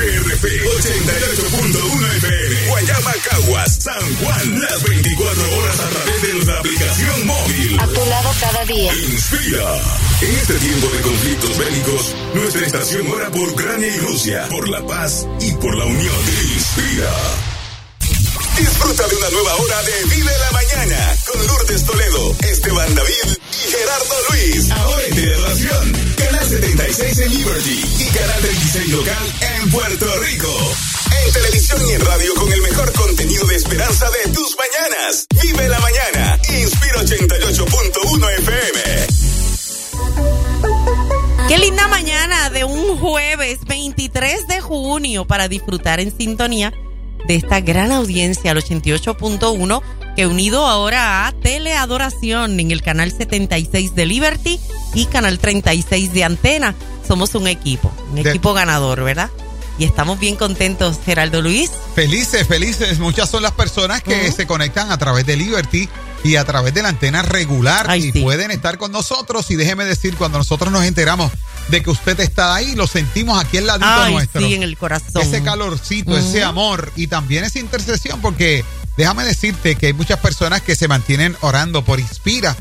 XRP 88.1 FM. Guayama, Caguas, San Juan. Las 24 horas a través de nuestra aplicación móvil. A tu lado cada día. Inspira. En este tiempo de conflictos bélicos, nuestra estación ora por Ucrania y Rusia, por la paz y por la unión. Inspira. Disfruta de una nueva hora de Vive la Mañana con Lourdes Toledo, Esteban David y Gerardo Luis. Ahora en televisión, Canal 76 en Liberty y Canal 36 local en Puerto Rico. En televisión y en radio con el mejor contenido de esperanza de tus mañanas. Vive la Mañana. Inspira 88.1 FM. Qué linda mañana de un jueves 23 de junio para disfrutar en sintonía de esta gran audiencia al 88.1 que unido ahora a Teleadoración en el canal 76 de Liberty y canal 36 de Antena. Somos un equipo, un De- equipo ganador, ¿verdad? Y estamos bien contentos, Geraldo Luis. Felices, felices. Muchas son las personas que se conectan a través de Liberty y a través de la antena regular Ay, y sí. pueden estar con nosotros. Y déjeme decir, cuando nosotros nos enteramos de que usted está ahí, lo sentimos aquí al ladito Ay, nuestro. sí, en el corazón. ese calorcito, ese amor y también esa intercesión, porque déjame decirte que hay muchas personas que se mantienen orando por Inspira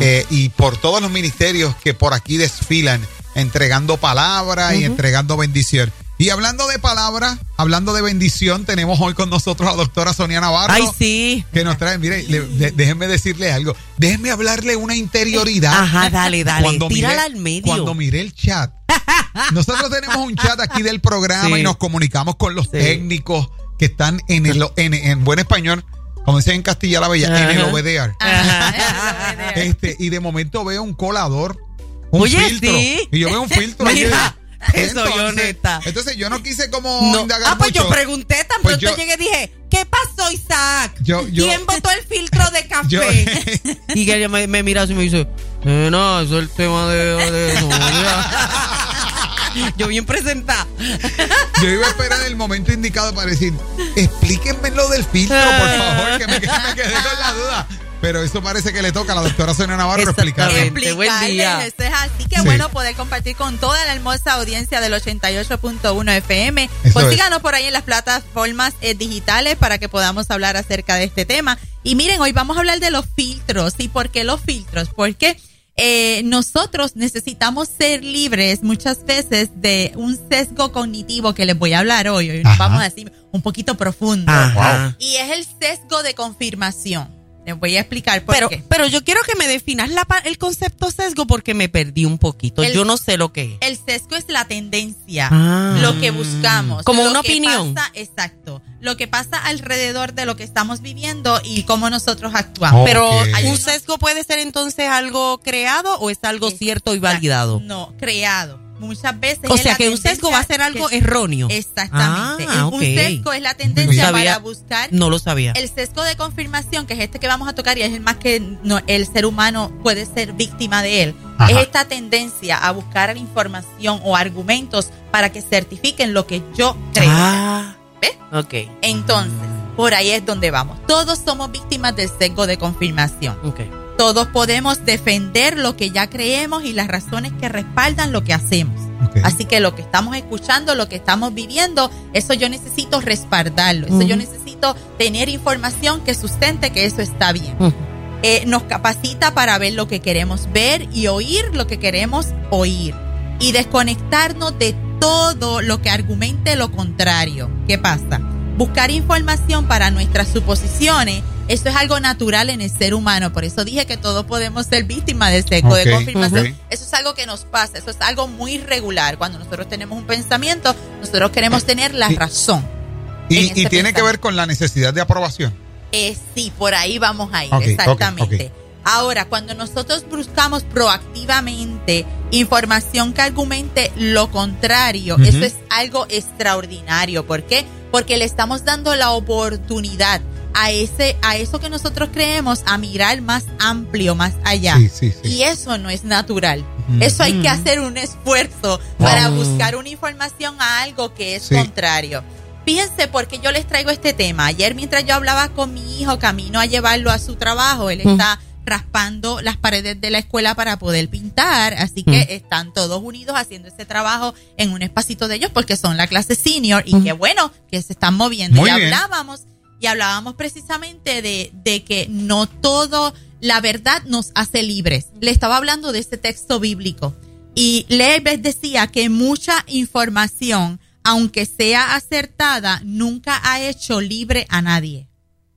eh, y por todos los ministerios que por aquí desfilan, entregando palabra y entregando bendición. Y hablando de palabra, hablando de bendición, tenemos hoy con nosotros a la doctora Sonia Navarro. Ay, sí. Que nos trae, mire, le- de- déjenme decirle algo. Déjenme hablarle una interioridad. Ajá, dale, dale. Cuando Tírala miré- al medio. Cuando miré el chat. Nosotros tenemos un chat aquí del programa Sí. y nos comunicamos con los Sí. técnicos que están en el en, en buen español, como dicen en Castilla la Bella, en el. OBDR. Ajá. Este, y de momento veo un colador, un Oye, filtro. sí. Y yo veo un filtro. Mira, y yo- soy honesta. Entonces yo no quise como No. indagar Ah, pues yo pregunté, tan Pues pronto yo- llegué y dije, ¿qué pasó, Isaac? Yo- yo- ¿Quién botó el filtro de café? Yo- y que ella me, me mira así y me dice, eh, no, eso es el tema de... de Sonia". yo bien presentada. Yo iba a esperar el momento indicado para decir, explíquenme lo del filtro, por favor, que me, que me quedé con la duda. Pero eso parece que le toca a la doctora Sonia Navarro explicar. Exactamente. Buen día. Eso es así que Sí. bueno poder compartir con toda la hermosa audiencia del 88.1 FM. Eso pues es. síganos por ahí en las plataformas eh, digitales para que podamos hablar acerca de este tema. Y miren, hoy vamos a hablar de los filtros. ¿Y por qué los filtros? Porque eh, nosotros necesitamos ser libres muchas veces de un sesgo cognitivo que les voy a hablar hoy. Hoy nos vamos a decir un poquito profundo. Ajá. Y es el sesgo de confirmación. Les voy a explicar por Pero, qué. pero yo quiero que me definas la el concepto sesgo porque me perdí un poquito. El- yo no sé lo que es. El sesgo es la tendencia, Ah. lo que buscamos. Como lo una que opinión. pasa- exacto. Lo que pasa alrededor de lo que estamos viviendo y cómo nosotros actuamos. Pero un unos- sesgo puede ser entonces algo creado o es algo Exacto. cierto y validado. No, creado. Muchas veces. O sea que un sesgo va a ser algo que- erróneo. Exactamente. Ah, Un sesgo es la tendencia No sabía. para buscar. No lo sabía. El sesgo de confirmación, que es este que vamos a tocar y es el más que no, el ser humano puede ser víctima de él, Ajá. es esta tendencia a buscar información o argumentos para que certifiquen lo que yo creo. Ah, ¿Ves? ok. Entonces, por ahí es donde vamos. Todos somos víctimas del sesgo de confirmación. Ok. Todos podemos defender lo que ya creemos y las razones que respaldan lo que hacemos. Así que lo que estamos escuchando, lo que estamos viviendo, eso yo necesito respaldarlo. Eso yo necesito tener información que sustente que eso está bien. Eh, nos capacita para ver lo que queremos ver y oír lo que queremos oír. Y desconectarnos de todo lo que argumente lo contrario. ¿Qué pasa? Buscar información para nuestras suposiciones, eso es algo natural en el ser humano. Por eso dije que todos podemos ser víctimas del sesgo Ok, de confirmación. Eso es algo que nos pasa, eso es algo muy regular. Cuando nosotros tenemos un pensamiento, nosotros queremos tener la razón. Y, tiene que ver con la necesidad de aprobación. Eh, sí, por ahí vamos a ir, exactamente. Ahora, cuando nosotros buscamos proactivamente información que argumente lo contrario, eso es algo extraordinario. ¿Por qué? Porque le estamos dando la oportunidad a ese, a eso que nosotros creemos, a mirar más amplio, más allá. Sí, sí, sí. Y eso no es natural. Eso hay que Ujú. hacer un esfuerzo para buscar una información a algo que es Sí. contrario. Fíjense por qué yo les traigo este tema. Ayer mientras yo hablaba con mi hijo camino a llevarlo a su trabajo, él Mm. está raspando las paredes de la escuela para poder pintar. Así que Mm. están todos unidos haciendo ese trabajo en un espacito de ellos porque son la clase senior y qué bueno que se están moviendo. Muy y bien. hablábamos, y hablábamos precisamente de, de que no todo, la verdad nos hace libres. Le estaba hablando de este texto bíblico. Y Leibes decía que mucha información, aunque sea acertada, nunca ha hecho libre a nadie.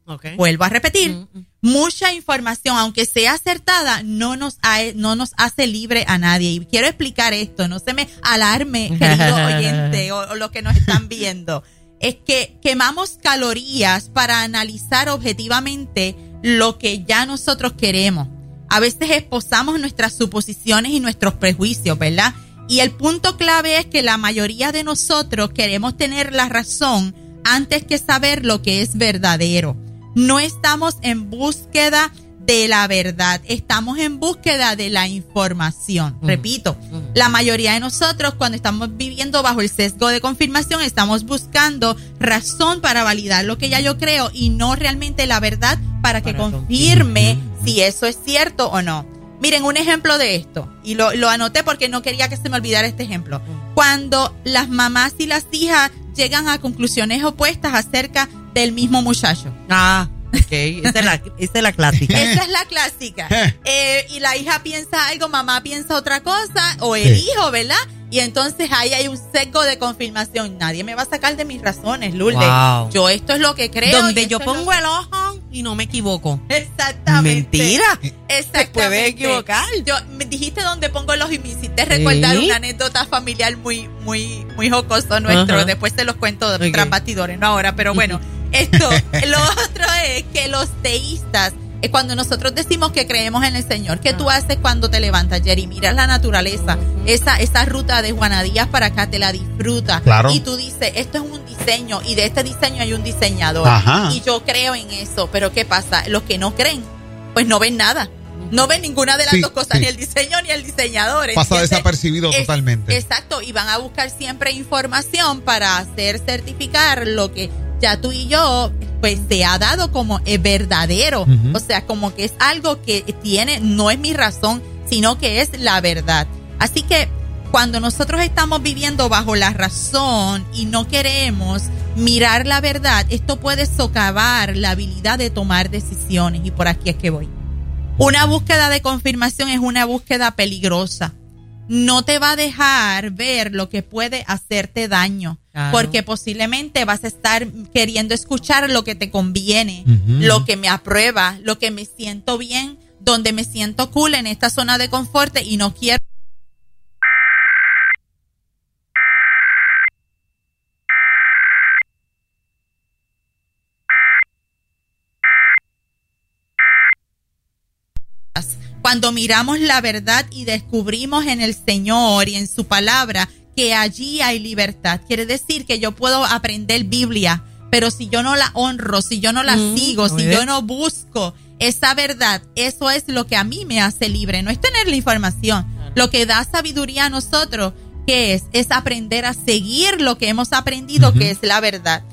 Okay. Vuelvo a repetir, Mm, mm. mucha información, aunque sea acertada, no nos, ha- no nos hace libre a nadie. Y quiero explicar esto, no se me alarme, querido oyente o, o los que nos están viendo. Es que quemamos calorías para analizar objetivamente lo que ya nosotros queremos. A veces esposamos nuestras suposiciones y nuestros prejuicios, ¿verdad? Y el punto clave es que la mayoría de nosotros queremos tener la razón antes que saber lo que es verdadero. No estamos en búsqueda de la verdad, estamos en búsqueda de la información. Ujú. Repito, Ujú. la mayoría de nosotros cuando estamos viviendo bajo el sesgo de confirmación estamos buscando razón para validar lo que ya yo creo y no realmente la verdad para que confirme confirmar. si eso es cierto o no. Miren, un ejemplo de esto, y lo, lo anoté porque no quería que se me olvidara este ejemplo. Cuando las mamás y las hijas llegan a conclusiones opuestas acerca del mismo muchacho. Ah, ok. Esa es la, esa es la clásica. Esa es la clásica. Eh, y la hija piensa algo, mamá piensa otra cosa, o el Sí. hijo, ¿verdad? Y entonces ahí hay un sesgo de confirmación. Nadie me va a sacar de mis razones, Lourdes. Wow. Yo esto es lo que creo. Donde yo pongo el ojo y no me equivoco. Exactamente. Mentira. Exactamente. Te puedes equivocar. Yo me dijiste dónde pongo los y me hiciste recordar Sí. una anécdota familiar muy, muy, muy jocoso nuestro. Después te los cuento Ok. tras bastidores, no ahora, pero bueno. Esto, lo otro es que los teístas, eh, cuando nosotros decimos que creemos en el Señor, ¿qué tú haces cuando te levantas, Jerry? Miras la naturaleza, esa, esa ruta de Juana Díaz para acá, te la disfrutas. Claro. Y tú dices, esto es un diseño y de este diseño hay un diseñador. Ajá. Y yo creo en eso, pero ¿qué pasa? Los que no creen, pues no ven nada. No ven ninguna de las Sí, dos cosas, sí. ni el diseño ni el diseñador. Pasa ¿entiendes? desapercibido Es- totalmente. Exacto, y van a buscar siempre información para hacer certificar lo que ya tú y yo, pues se ha dado como es verdadero. O sea, como que es algo que tiene, no es mi razón, sino que es la verdad. Así que cuando nosotros estamos viviendo bajo la razón y no queremos mirar la verdad, esto puede socavar la habilidad de tomar decisiones. Y por aquí es que voy. Una búsqueda de confirmación es una búsqueda peligrosa. No te va a dejar ver lo que puede hacerte daño, Claro. porque posiblemente vas a estar queriendo escuchar lo que te conviene, lo que me aprueba, lo que me siento bien, donde me siento cool en esta zona de confort y no quiero cuando miramos la verdad y descubrimos en el Señor y en su palabra que allí hay libertad. Quiere decir que yo puedo aprender Biblia, pero si yo no la honro, si yo no la Mm, sigo, si yo no busco esa verdad, eso es lo que a mí me hace libre, no es tener la información. Lo que da sabiduría a nosotros, que es? Es aprender a seguir lo que hemos aprendido, que es la verdad.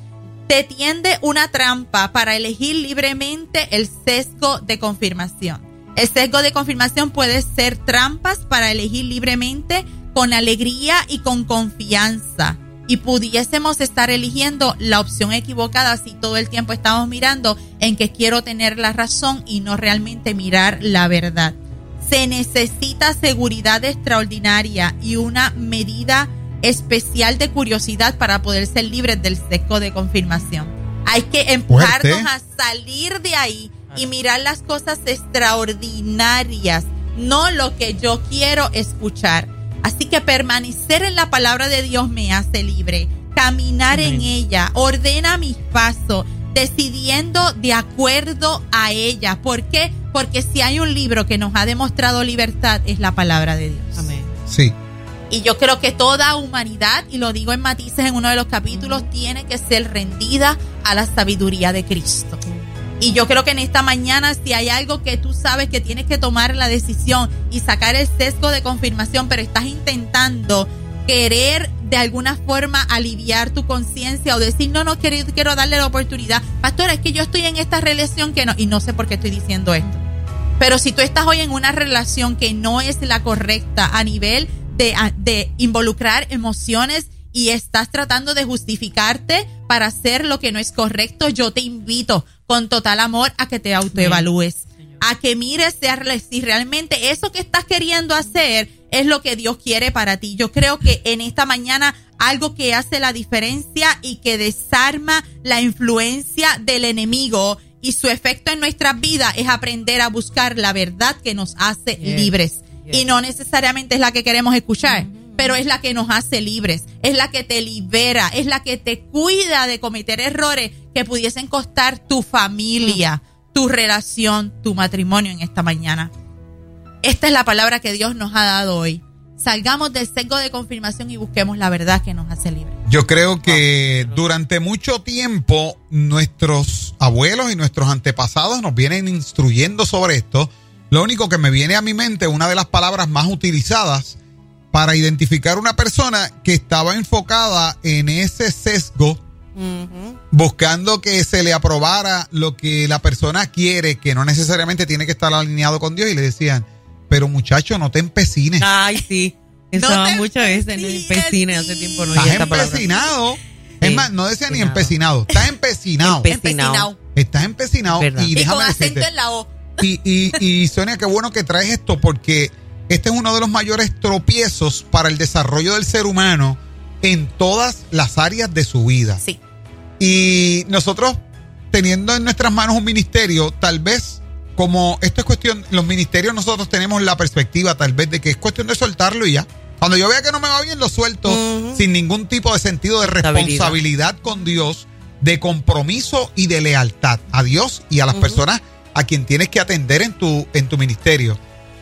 Te tiende una trampa para elegir libremente el sesgo de confirmación. El sesgo de confirmación puede ser trampas para elegir libremente con alegría y con confianza. Y pudiésemos estar eligiendo la opción equivocada si todo el tiempo estamos mirando en que quiero tener la razón y no realmente mirar la verdad. Se necesita seguridad extraordinaria y una medida especial de curiosidad para poder ser libres del sesgo de confirmación. Hay que empujarnos Fuerte. a salir de ahí y mirar las cosas extraordinarias, no lo que yo quiero escuchar. Así que permanecer en la palabra de Dios me hace libre, caminar en ella, ordena mis pasos, decidiendo de acuerdo a ella. ¿Por qué? Porque si hay un libro que nos ha demostrado libertad es la palabra de Dios. Amén. Sí. Y yo creo que toda humanidad, y lo digo en matices en uno de los capítulos, tiene que ser rendida a la sabiduría de Cristo. Y yo creo que en esta mañana, si hay algo que tú sabes que tienes que tomar la decisión y sacar el sesgo de confirmación, pero estás intentando querer de alguna forma aliviar tu conciencia o decir, no, no, quiero, quiero darle la oportunidad. Pastora, es que yo estoy en esta relación que no, y no sé por qué estoy diciendo esto. Pero si tú estás hoy en una relación que no es la correcta a nivel de, de involucrar emociones y estás tratando de justificarte para hacer lo que no es correcto, yo te invito con total amor a que te autoevalúes, a que mires si realmente eso que estás queriendo hacer es lo que Dios quiere para ti. Yo creo que en esta mañana algo que hace la diferencia y que desarma la influencia del enemigo y su efecto en nuestra vida es aprender a buscar la verdad que nos hace libres. Y no necesariamente es la que queremos escuchar pero es la que nos hace libres, es la que te libera, es la que te cuida de cometer errores que pudiesen costar tu familia, tu relación, tu matrimonio en esta mañana. Esta es la palabra que Dios nos ha dado hoy. Salgamos del sesgo de confirmación y busquemos la verdad que nos hace libres. Yo creo que durante mucho tiempo nuestros abuelos y nuestros antepasados nos vienen instruyendo sobre esto. Lo único que me viene a mi mente, una de las palabras más utilizadas, para identificar una persona que estaba enfocada en ese sesgo, buscando que se le aprobara lo que la persona quiere, que no necesariamente tiene que estar alineado con Dios, y le decían, pero muchacho, no te empecines. Ay, sí. Eso no muchas veces no empecines, hace tiempo no Estás empecinado. Es más, no decía ni empecinado, estás empecinado. Empecinado. Estás empecinado. Y, con acento en la O. Y, y, y Sonia, qué bueno que traes esto porque este es uno de los mayores tropiezos para el desarrollo del ser humano en todas las áreas de su vida. Sí. Y nosotros, teniendo en nuestras manos un ministerio, tal vez, como esto es cuestión, los ministerios nosotros tenemos la perspectiva tal vez de que es cuestión de soltarlo y ya. Cuando yo vea que no me va bien, lo suelto sin ningún tipo de sentido de responsabilidad con Dios, de compromiso y de lealtad a Dios y a las personas a quien tienes que atender en tu, en tu ministerio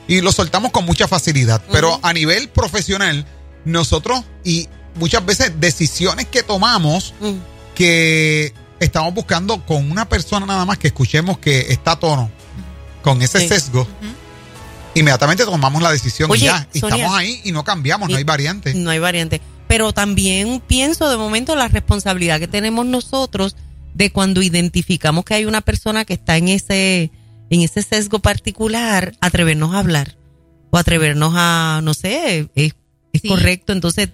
y lo soltamos con mucha facilidad. Pero a nivel profesional, nosotros y muchas veces decisiones que tomamos que estamos buscando con una persona nada más que escuchemos que está a tono con ese sesgo. Inmediatamente tomamos la decisión y ya. estamos ahí y no cambiamos, no hay variante. No hay variante. Pero también pienso de momento la responsabilidad que tenemos nosotros de cuando identificamos que hay una persona que está en ese en ese sesgo particular, atrevernos a hablar o atrevernos a, no sé, es, correcto, entonces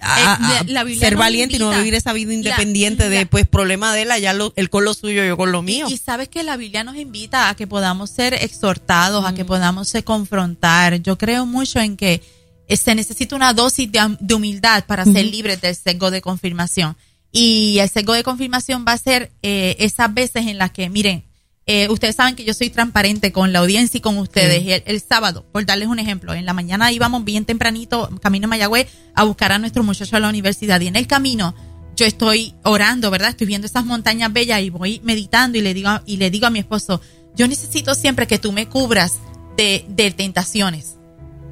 a, eh, ser valiente y no vivir esa vida independiente de pues problema de él, allá lo, él con lo suyo, yo con lo mío. Y, sabes que la Biblia nos invita a que podamos ser exhortados, a que mm. podamos se confrontar. Yo creo mucho en que eh, se necesita una dosis de, humildad para ser libres del sesgo de confirmación. Y el sesgo de confirmación va a ser eh, esas veces en las que, miren, eh, ustedes saben que yo soy transparente con la audiencia y con ustedes. El, sábado, por darles un ejemplo, en la mañana íbamos bien tempranito, camino a Mayagüez, a buscar a nuestros muchachos a la universidad. Y en el camino, yo estoy orando, ¿verdad? Estoy viendo esas montañas bellas y voy meditando y le digo, y le digo a mi esposo, yo necesito siempre que tú me cubras de, de tentaciones.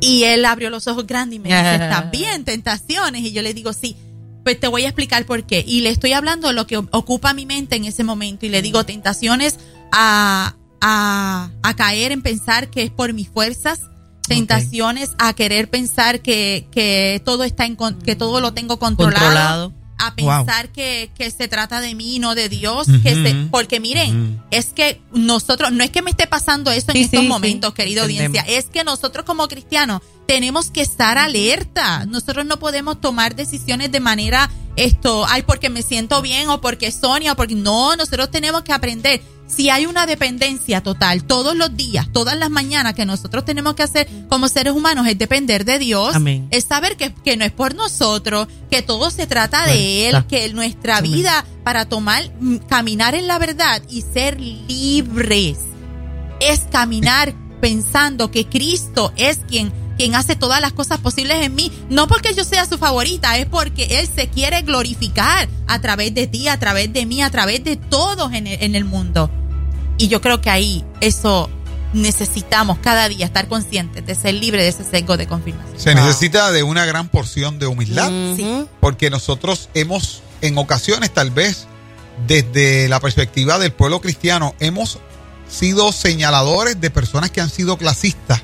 Y él abrió los ojos grandes y me dice, está bien, tentaciones. Y yo le digo, sí, pues te voy a explicar por qué. Y le estoy hablando de lo que ocupa mi mente en ese momento y le digo, tentaciones a, a, caer en pensar que es por mis fuerzas, tentaciones a querer pensar que, que todo está en, que todo lo tengo controlado, a pensar que, que, se trata de mí no de Dios que porque miren es que nosotros no es que me esté pasando eso en estos momentos querida audiencia es que nosotros como cristianos tenemos que estar alerta. Nosotros no podemos tomar decisiones de manera esto ay porque me siento bien o porque Sonia o porque no nosotros tenemos que aprender. Si hay una dependencia total todos los días, todas las mañanas que nosotros tenemos que hacer como seres humanos es depender de Dios, es saber que, que, no es por nosotros, que todo se trata de Él, que nuestra vida para tomar, mm, caminar en la verdad y ser libres es caminar pensando que Cristo es quien quien hace todas las cosas posibles en mí, no porque yo sea su favorita, es porque Él se quiere glorificar a través de ti, a través de mí, a través de todos en el, en el mundo. Y yo creo que ahí eso necesitamos cada día estar conscientes de ser libre de ese sesgo de confirmación. Se necesita de una gran porción de humildad, porque nosotros hemos, en ocasiones tal vez, desde la perspectiva del pueblo cristiano, hemos sido señaladores de personas que han sido clasistas,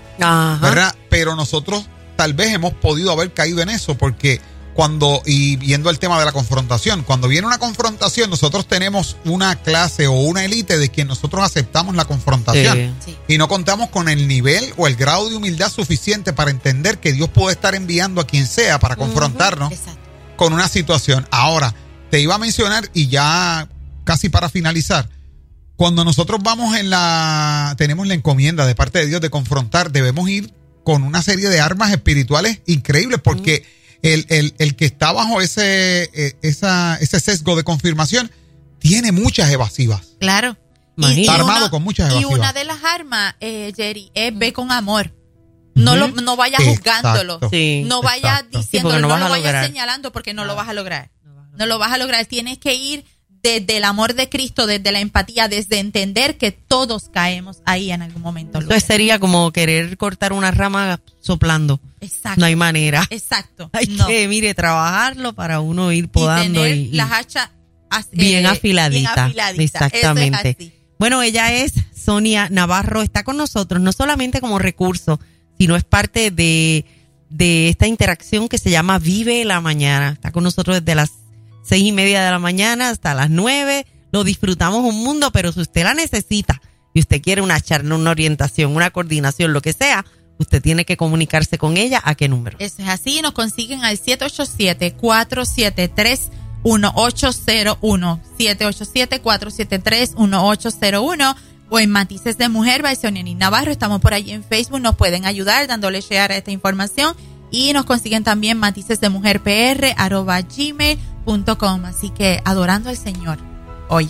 ¿verdad? Pero nosotros tal vez hemos podido haber caído en eso, porque cuando, y viendo el tema de la confrontación, cuando viene una confrontación, nosotros tenemos una clase o una élite de quien nosotros aceptamos la confrontación Sí. y no contamos con el nivel o el grado de humildad suficiente para entender que Dios puede estar enviando a quien sea para confrontarnos con una situación. Ahora, te iba a mencionar y ya casi para finalizar, cuando nosotros vamos en la, tenemos la encomienda de parte de Dios de confrontar, debemos ir con una serie de armas espirituales increíbles porque el, el- el que está bajo ese, eh, esa, ese sesgo de confirmación tiene muchas evasivas. Claro. Imagínate. Está armado con muchas Y evasivas. una de las armas, eh, Jerry, es ve con amor. No, lo, no vaya juzgándolo. Sí. No vaya Exacto. Sí, diciéndolo, porque no no, lo a vayas lograr. señalando porque no lo vas a lograr. No lo vas a lograr. Tienes que ir desde el amor de Cristo, desde la empatía, desde entender que todos caemos ahí en algún momento. Entonces sería como querer cortar una rama soplando. Exacto. No hay manera. Exacto. Hay no. que, mire, trabajarlo para uno ir y podando tener y, las hachas as- bien eh, afiladita. bien afiladitas. Exactamente. Es. Bueno, ella es Sonia Navarro, está con nosotros, no solamente como recurso, sino es parte de, de esta interacción que se llama Vive la Mañana. Está con nosotros desde las seis y media de la mañana hasta las nueve. Lo disfrutamos un mundo, pero si usted la necesita y usted quiere una charla, una orientación, una coordinación, lo que sea, usted tiene que comunicarse con ella. ¿A qué número? Eso es así. Nos consiguen al 787-473-1801. 787-473-1801. O en Matices de Mujer, Nin Navarro. Estamos por allí en Facebook. Nos pueden ayudar dándole share a esta información. Y nos consiguen también Matices de Mujer PR, arroba gmail.com. Así que adorando al Señor hoy.